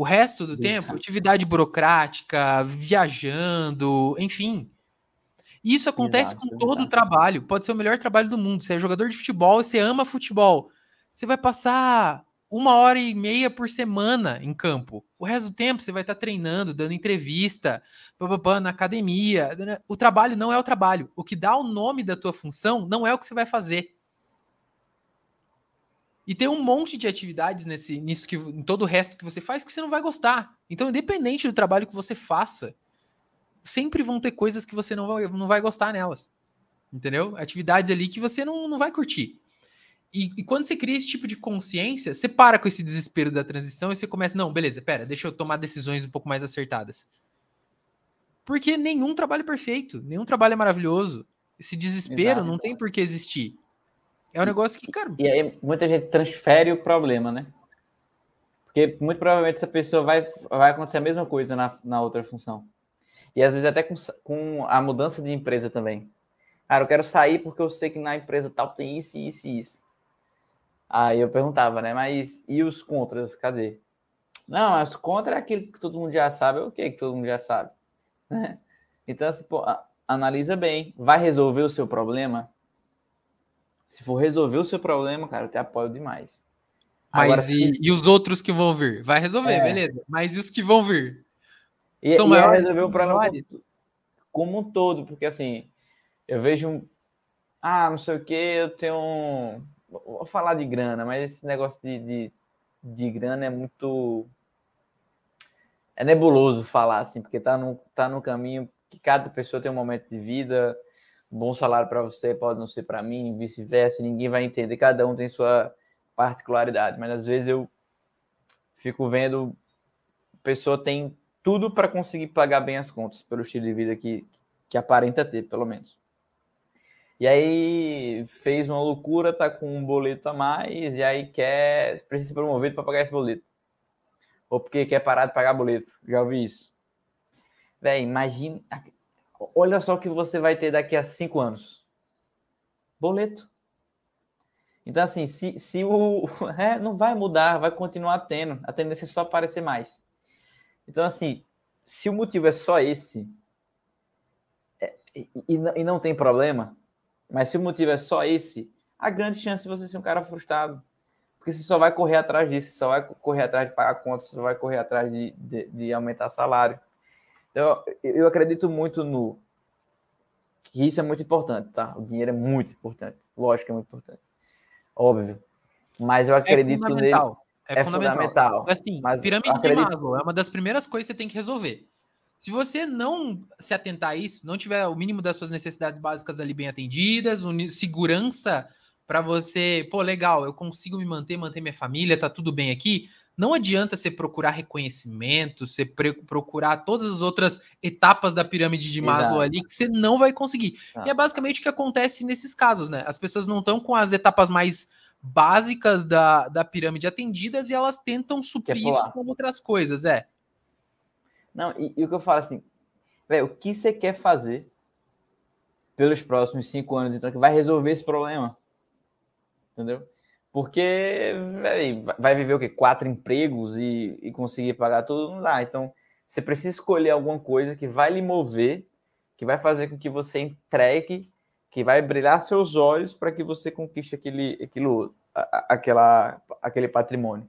[SPEAKER 1] O resto do tempo, atividade burocrática, viajando, enfim. Isso acontece Exato, com todo o trabalho. Pode ser o melhor trabalho do mundo. Você é jogador de futebol, você ama futebol. Você vai passar uma hora e meia por semana em campo. O resto do tempo você vai estar treinando, dando entrevista, na academia. O trabalho não é o trabalho. O que dá o nome da tua função não é o que você vai fazer. E tem um monte de atividades nesse, nisso que em todo o resto que você faz que você não vai gostar. Então, independente do trabalho que você faça, sempre vão ter coisas que você não vai, não vai gostar nelas. Entendeu? Atividades ali que você não, não vai curtir. E, e, quando você cria esse tipo de consciência, você para com esse desespero da transição e você começa, não, beleza, pera, deixa eu tomar decisões um pouco mais acertadas. Porque nenhum trabalho é perfeito, nenhum trabalho é maravilhoso. Esse desespero Exato. não tem por que existir. É um negócio que, cara.
[SPEAKER 2] E aí muita gente transfere o problema, né? Porque muito provavelmente essa pessoa vai, vai acontecer a mesma coisa na, na outra função. E às vezes até com, com a mudança de empresa também. Cara, eu quero sair porque eu sei que na empresa tal tem isso, isso e isso. Aí eu perguntava, né? Mas e os contras? Cadê? Não, as contras é aquilo que todo mundo já sabe. É o que que todo mundo já sabe? Então, assim, pô, analisa bem. Vai resolver o seu problema? Se for resolver o seu problema, cara, eu te apoio demais.
[SPEAKER 1] Mas Agora, e, se... e, os outros que vão vir? Vai resolver, é. beleza. Mas e os que vão vir?
[SPEAKER 2] E, São e maiores, resolver o problema como um todo, porque assim, eu vejo um. Ah, não sei o que, eu tenho um. Vou falar de grana, mas esse negócio de, de, de grana é muito. É nebuloso falar assim, porque tá no, tá no caminho que cada pessoa tem um momento de vida bom salário para você pode não ser para mim, vice-versa, ninguém vai entender, cada um tem sua particularidade, mas às vezes eu fico vendo pessoa tem tudo para conseguir pagar bem as contas pelo estilo de vida que, que aparenta ter, pelo menos. E aí fez uma loucura, tá com um boleto a mais, e aí quer, precisa ser promovido para pagar esse boleto. Ou porque quer parar de pagar boleto. Já ouvi isso. Véi, imagine olha só o que você vai ter daqui a cinco anos. Boleto. Então, assim, se, se o. É, não vai mudar, vai continuar tendo. A tendência é só aparecer mais. Então, assim, se o motivo é só esse, é, e, e, não tem problema, mas se o motivo é só esse, há grande chance de você ser um cara frustrado. Porque você só vai correr atrás disso, só vai correr atrás de pagar contas, só vai correr atrás de, de, de aumentar salário. Então, eu acredito muito no que isso é muito importante, tá? O dinheiro é muito importante. Lógico que é muito importante. Óbvio. Mas eu é acredito é nele.
[SPEAKER 1] É, é fundamental. fundamental. Assim, mas pirâmide acredito... de Maslow é uma das primeiras coisas que você tem que resolver. Se você não se atentar a isso, não tiver o mínimo das suas necessidades básicas ali bem atendidas, segurança para você, pô, legal, eu consigo me manter, manter minha família, tá tudo bem aqui, não adianta você procurar reconhecimento, você procurar todas as outras etapas da pirâmide de Maslow Exato. ali que você não vai conseguir. E é basicamente o que acontece nesses casos, né? As pessoas não estão com as etapas mais básicas da, da pirâmide atendidas e elas tentam suprir isso com outras coisas, é.
[SPEAKER 2] Não, e, e o que eu falo assim, velho, o que você quer fazer pelos próximos cinco anos, então, que vai resolver esse problema? Entendeu? Porque véio, vai viver o quê? Quatro empregos e, e conseguir pagar tudo? Não dá. Então, você precisa escolher alguma coisa que vai lhe mover, que vai fazer com que você entregue, que vai brilhar seus olhos para que você conquiste aquele, aquilo, aquela, aquele patrimônio.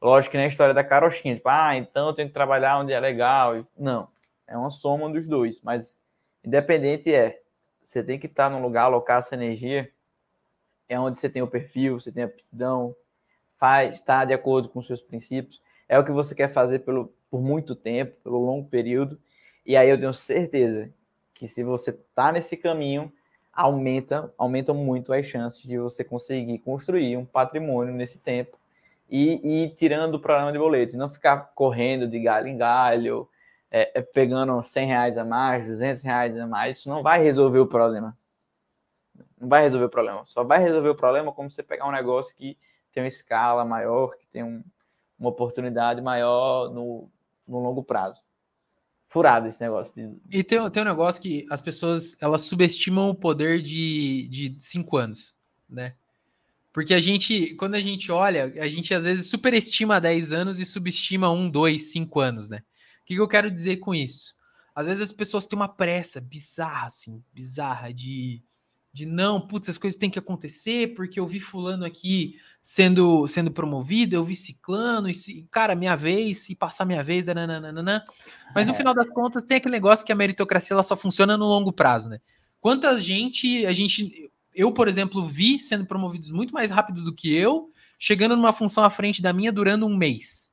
[SPEAKER 2] Lógico que na história da carochinha, tipo, ah, então eu tenho que trabalhar onde é legal. Não, é uma soma dos dois, mas independente é, você tem que estar num lugar, alocar essa energia, é onde você tem o perfil, você tem a aptidão, faz, está de acordo com seus princípios, é o que você quer fazer pelo, por muito tempo, pelo longo período, e aí eu tenho certeza que se você está nesse caminho, aumenta, aumentam muito as chances de você conseguir construir um patrimônio nesse tempo e, e tirando o problema de boletos, não ficar correndo de galho em galho, é, é, pegando 100 reais a mais, 200 reais a mais, isso não vai resolver o problema. Não vai resolver o problema. Só vai resolver o problema como você pegar um negócio que tem uma escala maior, que tem um, uma oportunidade maior no, no longo prazo. Furado esse negócio.
[SPEAKER 1] E tem, tem um negócio que as pessoas elas subestimam o poder de, de cinco anos, né? Porque a gente, quando a gente olha, a gente às vezes superestima 10 anos e subestima 1, 2, 5 anos, né? O que, que eu quero dizer com isso? Às vezes as pessoas têm uma pressa bizarra, assim, bizarra de, de não, putz, as coisas têm que acontecer porque eu vi fulano aqui sendo sendo promovido, eu vi ciclano, e se, cara, minha vez, e passar minha vez, nananana. mas no é. final das contas tem aquele negócio que a meritocracia ela só funciona no longo prazo, né? Quanta gente a gente eu, por exemplo, vi sendo promovidos muito mais rápido do que eu, chegando numa função à frente da minha durando um mês.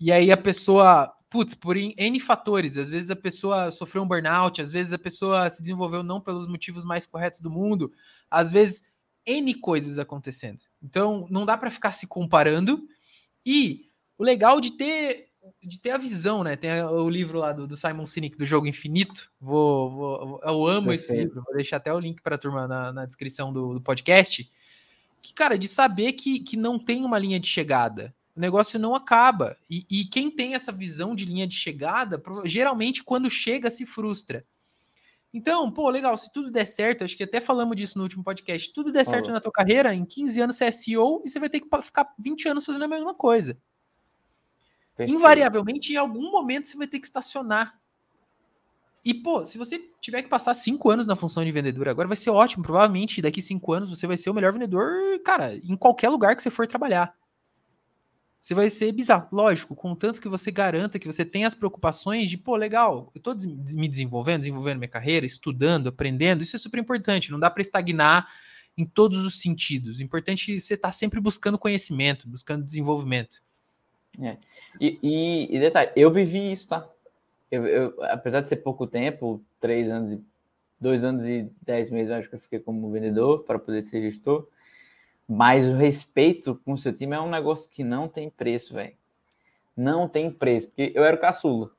[SPEAKER 1] E aí a pessoa, putz, por N fatores, às vezes a pessoa sofreu um burnout, às vezes a pessoa se desenvolveu não pelos motivos mais corretos do mundo, às vezes N coisas acontecendo. Então, não dá para ficar se comparando. E o legal de ter de ter a visão, né? Tem o livro lá do, do Simon Sinek do Jogo Infinito. Vou, vou eu amo esse livro. Vou deixar até o link para a turma na, na descrição do, do, podcast. Que, cara, de saber que, que não tem uma linha de chegada. O negócio não acaba. E, e quem tem essa visão de linha de chegada, geralmente quando chega se frustra. Então, pô, legal, se tudo der certo, acho que até falamos disso no último podcast, tudo der certo na tua carreira, em 15 anos você é CEO e você vai ter que ficar 20 anos fazendo a mesma coisa. Perfeito. Invariavelmente, em algum momento, você vai ter que estacionar. E, pô, se você tiver que passar cinco anos na função de vendedor agora, vai ser ótimo. Provavelmente, daqui cinco anos, você vai ser o melhor vendedor, cara, em qualquer lugar que você for trabalhar. Você vai ser bizarro. Lógico, contanto que você garanta que você tem as preocupações de, pô, legal, eu tô me desenvolvendo, desenvolvendo minha carreira, estudando, aprendendo. Isso é super importante. Não dá para estagnar em todos os sentidos. O importante é você estar tá sempre buscando conhecimento, buscando desenvolvimento.
[SPEAKER 2] É. E, e, e, detalhe, eu vivi isso, tá? Eu, eu, apesar de ser pouco tempo, três anos e dois anos e dez meses, acho que eu fiquei como vendedor para poder ser gestor. Mas o respeito com o seu time é um negócio que não tem preço, velho. Não tem preço, porque eu era o caçula.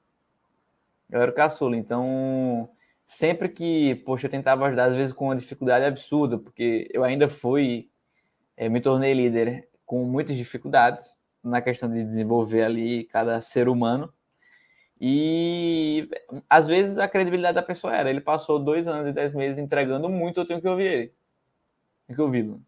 [SPEAKER 2] Eu era o caçula, então sempre que, poxa, eu tentava ajudar, às vezes com uma dificuldade absurda, porque eu ainda fui, é, me tornei líder com muitas dificuldades na questão de desenvolver ali cada ser humano. E às vezes a credibilidade da pessoa era, ele passou dois anos e dez meses entregando muito, eu tenho que ouvir ele. Tenho que ouvi-lo.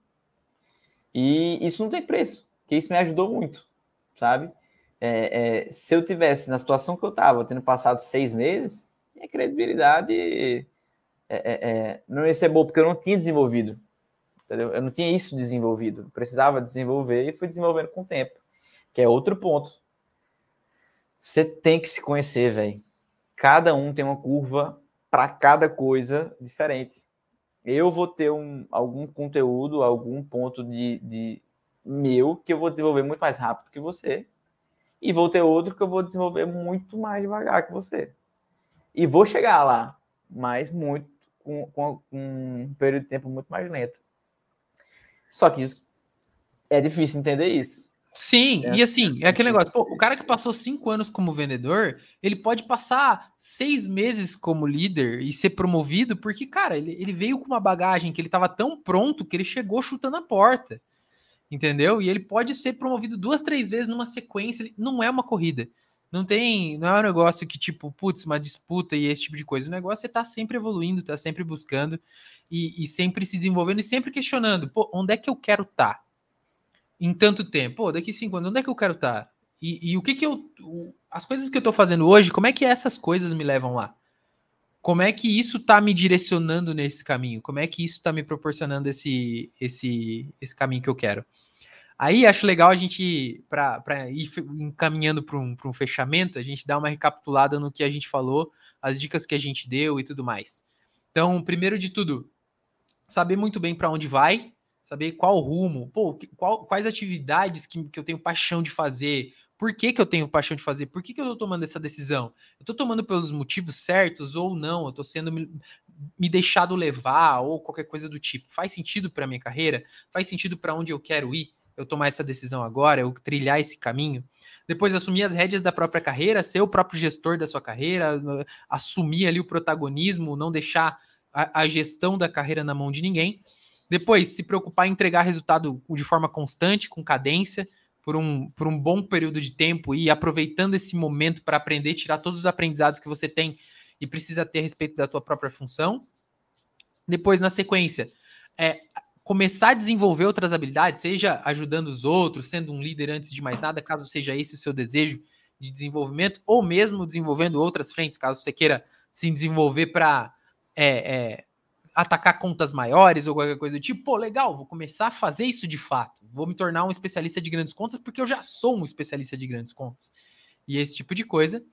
[SPEAKER 2] E isso não tem preço, que isso me ajudou muito, sabe? É, é, se eu tivesse na situação que eu estava, tendo passado seis meses, minha credibilidade é, é, é, não ia ser boa, porque eu não tinha desenvolvido. Entendeu? Eu não tinha isso desenvolvido. Precisava desenvolver e fui desenvolvendo com o tempo que é outro ponto. Você tem que se conhecer, velho. Cada um tem uma curva para cada coisa diferente. Eu vou ter um, algum conteúdo, algum ponto de, de meu que eu vou desenvolver muito mais rápido que você. E vou ter outro que eu vou desenvolver muito mais devagar que você. E vou chegar lá, mas muito com, com, com um período de tempo muito mais lento. Só que isso, é difícil entender isso.
[SPEAKER 1] Sim, é. e assim, é aquele negócio, pô, o cara que passou cinco anos como vendedor, ele pode passar seis meses como líder e ser promovido, porque, cara, ele, ele veio com uma bagagem que ele estava tão pronto que ele chegou chutando a porta, entendeu? E ele pode ser promovido duas, três vezes numa sequência, não é uma corrida. Não tem, não é um negócio que, tipo, putz, uma disputa e esse tipo de coisa. O negócio é estar tá sempre evoluindo, tá sempre buscando e, e sempre se desenvolvendo e sempre questionando, pô, onde é que eu quero estar? Tá? Em tanto tempo? Pô, daqui cinco anos, onde é que eu quero estar? Tá? E, e, o que que eu. O, as coisas que eu tô fazendo hoje, como é que essas coisas me levam lá? Como é que isso tá me direcionando nesse caminho? Como é que isso tá me proporcionando esse, esse, esse caminho que eu quero? Aí acho legal a gente, para ir encaminhando para um, um fechamento, a gente dar uma recapitulada no que a gente falou, as dicas que a gente deu e tudo mais. Então, primeiro de tudo, saber muito bem para onde vai, saber qual rumo, pô, qual, quais atividades que, que eu tenho paixão de fazer, por que, que eu tenho paixão de fazer, por que, que eu tô tomando essa decisão? Eu tô tomando pelos motivos certos ou não? Eu tô sendo me, me deixado levar ou qualquer coisa do tipo. Faz sentido para minha carreira? Faz sentido para onde eu quero ir? Eu tomar essa decisão agora, eu trilhar esse caminho? Depois assumir as rédeas da própria carreira, ser o próprio gestor da sua carreira, assumir ali o protagonismo, não deixar a, a gestão da carreira na mão de ninguém. Depois, se preocupar em entregar resultado de forma constante, com cadência, por um, por um bom período de tempo e aproveitando esse momento para aprender, tirar todos os aprendizados que você tem e precisa ter a respeito da tua própria função. Depois, na sequência, é, começar a desenvolver outras habilidades, seja ajudando os outros, sendo um líder antes de mais nada, caso seja esse o seu desejo de desenvolvimento, ou mesmo desenvolvendo outras frentes, caso você queira se desenvolver para é, é, atacar contas maiores ou qualquer coisa do tipo, pô, legal, vou começar a fazer isso de fato. Vou me tornar um especialista de grandes contas porque eu já sou um especialista de grandes contas. E esse tipo de coisa.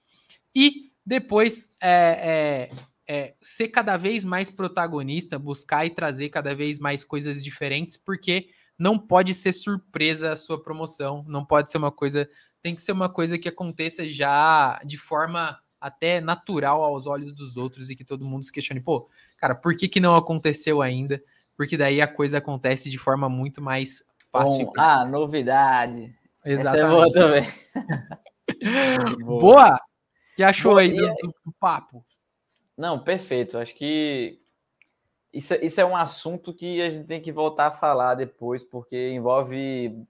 [SPEAKER 1] E depois é, é, é, ser cada vez mais protagonista, buscar e trazer cada vez mais coisas diferentes, porque não pode ser surpresa a sua promoção, não pode ser uma coisa, tem que ser uma coisa que aconteça já de forma até natural aos olhos dos outros e que todo mundo se questione, pô, cara, por que, que não aconteceu ainda? Porque daí a coisa acontece de forma muito mais fácil.
[SPEAKER 2] Bom, ah, novidade.
[SPEAKER 1] Exatamente. Essa é boa também. boa. boa. que achou boa, aí do, do, do, papo?
[SPEAKER 2] Não, perfeito. Acho que isso, isso é um assunto que a gente tem que voltar a falar depois, porque envolve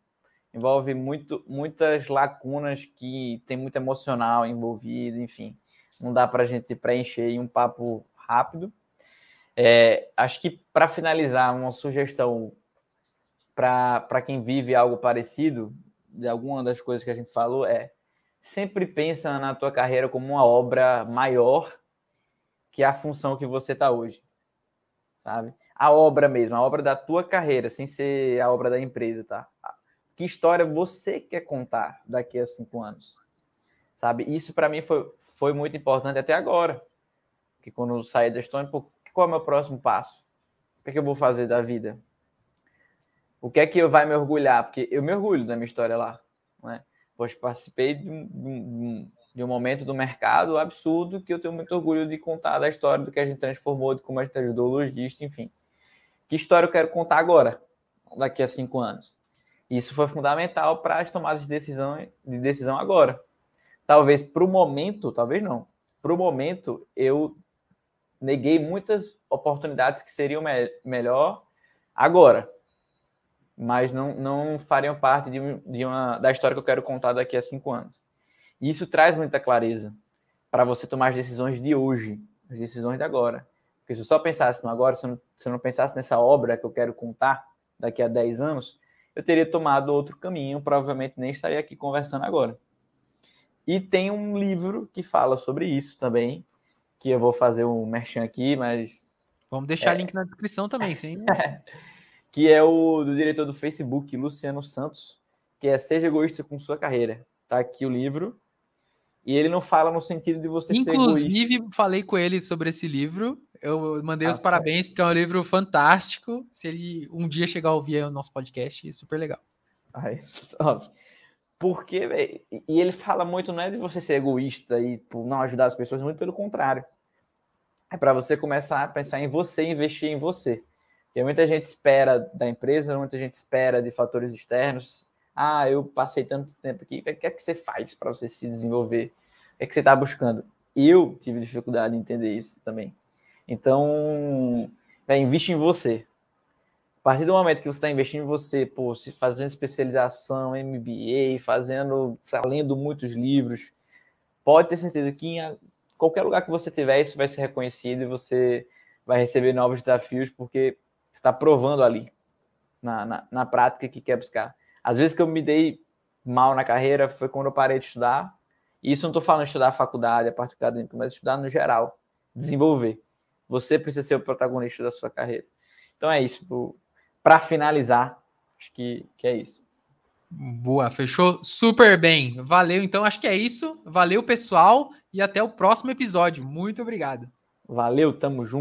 [SPEAKER 2] envolve muito, muitas lacunas que tem muito emocional envolvido, enfim. Não dá para a gente preencher em um papo rápido. É, acho que para finalizar, uma sugestão para quem vive algo parecido, de alguma das coisas que a gente falou, é sempre pensa na tua carreira como uma obra maior que a função que você está hoje, sabe? A obra mesmo, a obra da tua carreira, sem ser a obra da empresa, tá? Que história você quer contar daqui a cinco anos? Sabe? Isso para mim foi, foi muito importante até agora. Que quando eu saí da Estônia, qual é o meu próximo passo? O que, é que eu vou fazer da vida? O que é que eu vai me orgulhar? Porque eu me orgulho da minha história lá. Né? Pois participei de um, de um momento do mercado absurdo que eu tenho muito orgulho de contar da história do que a gente transformou, de como a gente ajudou o lojista, enfim. Que história eu quero contar agora, daqui a cinco anos? Isso foi fundamental para as tomadas de decisão, de decisão agora. Talvez para o momento, talvez não. Para o momento, eu neguei muitas oportunidades que seriam me melhor agora, mas não, não fariam parte de, de uma, da história que eu quero contar daqui a cinco anos. E isso traz muita clareza para você tomar as decisões de hoje, as decisões de agora. Porque se eu só pensasse no agora, se eu não, se eu não pensasse nessa obra que eu quero contar daqui a 10 anos, eu teria tomado outro caminho, provavelmente nem estaria aqui conversando agora. E tem um livro que fala sobre isso também, que eu vou fazer um merchan aqui, mas.
[SPEAKER 1] Vamos deixar é... link na descrição também, sim.
[SPEAKER 2] que é o do diretor do Facebook, Luciano Santos, que é Seja Egoísta com Sua Carreira. Tá aqui o livro. E ele não fala no sentido de você
[SPEAKER 1] Inclusive, ser Inclusive, falei com ele sobre esse livro eu mandei ah, os parabéns, porque é um livro fantástico. Se ele um dia chegar a ouvir o nosso podcast, super legal.
[SPEAKER 2] Ai, porque, véio, e ele fala muito, não é de você ser egoísta e por não ajudar as pessoas, muito pelo contrário. É para você começar a pensar em você investir em você. Porque muita gente espera da empresa, muita gente espera de fatores externos. Ah, eu passei tanto tempo aqui, o que é que você faz para você se desenvolver? O que é que você está buscando? Eu tive dificuldade em entender isso também. Então, é, investe em você. A partir do momento que você está investindo em você, pô, fazendo especialização, MBA, fazendo, lendo muitos livros, pode ter certeza que em qualquer lugar que você tiver, isso vai ser reconhecido e você vai receber novos desafios, porque você está provando ali, na, na, na prática, que quer buscar. Às vezes que eu me dei mal na carreira foi quando eu parei de estudar. E isso não estou falando de estudar a faculdade, a parte acadêmica, mas estudar no geral, desenvolver. Você precisa ser o protagonista da sua carreira. Então é isso. Para finalizar, acho que, que é isso.
[SPEAKER 1] Boa, fechou super bem. Valeu, então acho que é isso. Valeu, pessoal, e até o próximo episódio. Muito obrigado.
[SPEAKER 2] Valeu, tamo junto.